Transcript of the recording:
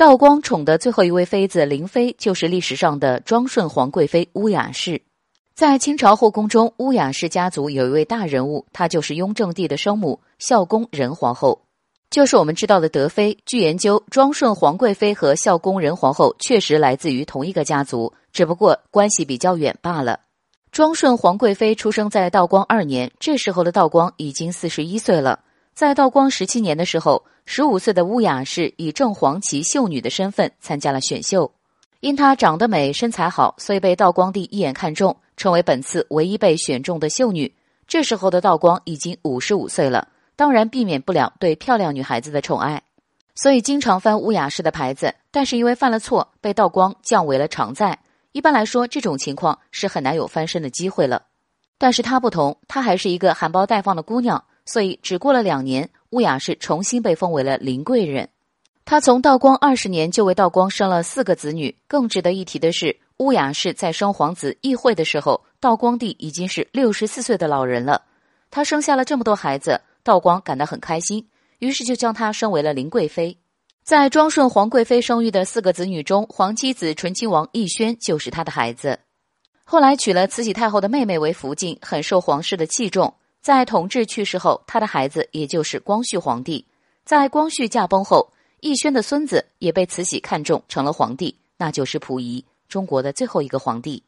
道光宠的最后一位妃子林妃，就是历史上的庄顺皇贵妃乌雅氏。在清朝后宫中，乌雅氏家族有一位大人物，她就是雍正帝的生母孝恭仁皇后，就是我们知道的德妃。据研究，庄顺皇贵妃和孝恭仁皇后确实来自于同一个家族，只不过关系比较远罢了。庄顺皇贵妃出生在道光二年，这时候的道光已经四十一岁了。在道光十七年的时候，十五岁的乌雅氏以正黄旗秀女的身份参加了选秀，因她长得美、身材好，所以被道光帝一眼看中。成为本次唯一被选中的秀女。这时候的道光已经五十五岁了，当然避免不了对漂亮女孩子的宠爱，所以经常翻乌雅氏的牌子。但是因为犯了错，被道光降为了常在。一般来说，这种情况是很难有翻身的机会了。但是她不同，她还是一个含苞待放的姑娘，所以只过了两年，乌雅氏重新被封为了林贵人。她从道光二十年就为道光生了四个子女。更值得一提的是。乌雅氏在生皇子奕惠的时候，道光帝已经是六十四岁的老人了。他生下了这么多孩子，道光感到很开心，于是就将她升为了林贵妃。在庄顺皇贵妃生育的四个子女中，皇七子醇亲王奕轩就是他的孩子。后来娶了慈禧太后的妹妹为福晋，很受皇室的器重。在同治去世后，他的孩子也就是光绪皇帝。在光绪驾崩后，奕轩的孙子也被慈禧看中，成了皇帝，那就是溥仪。中国的最后一个皇帝。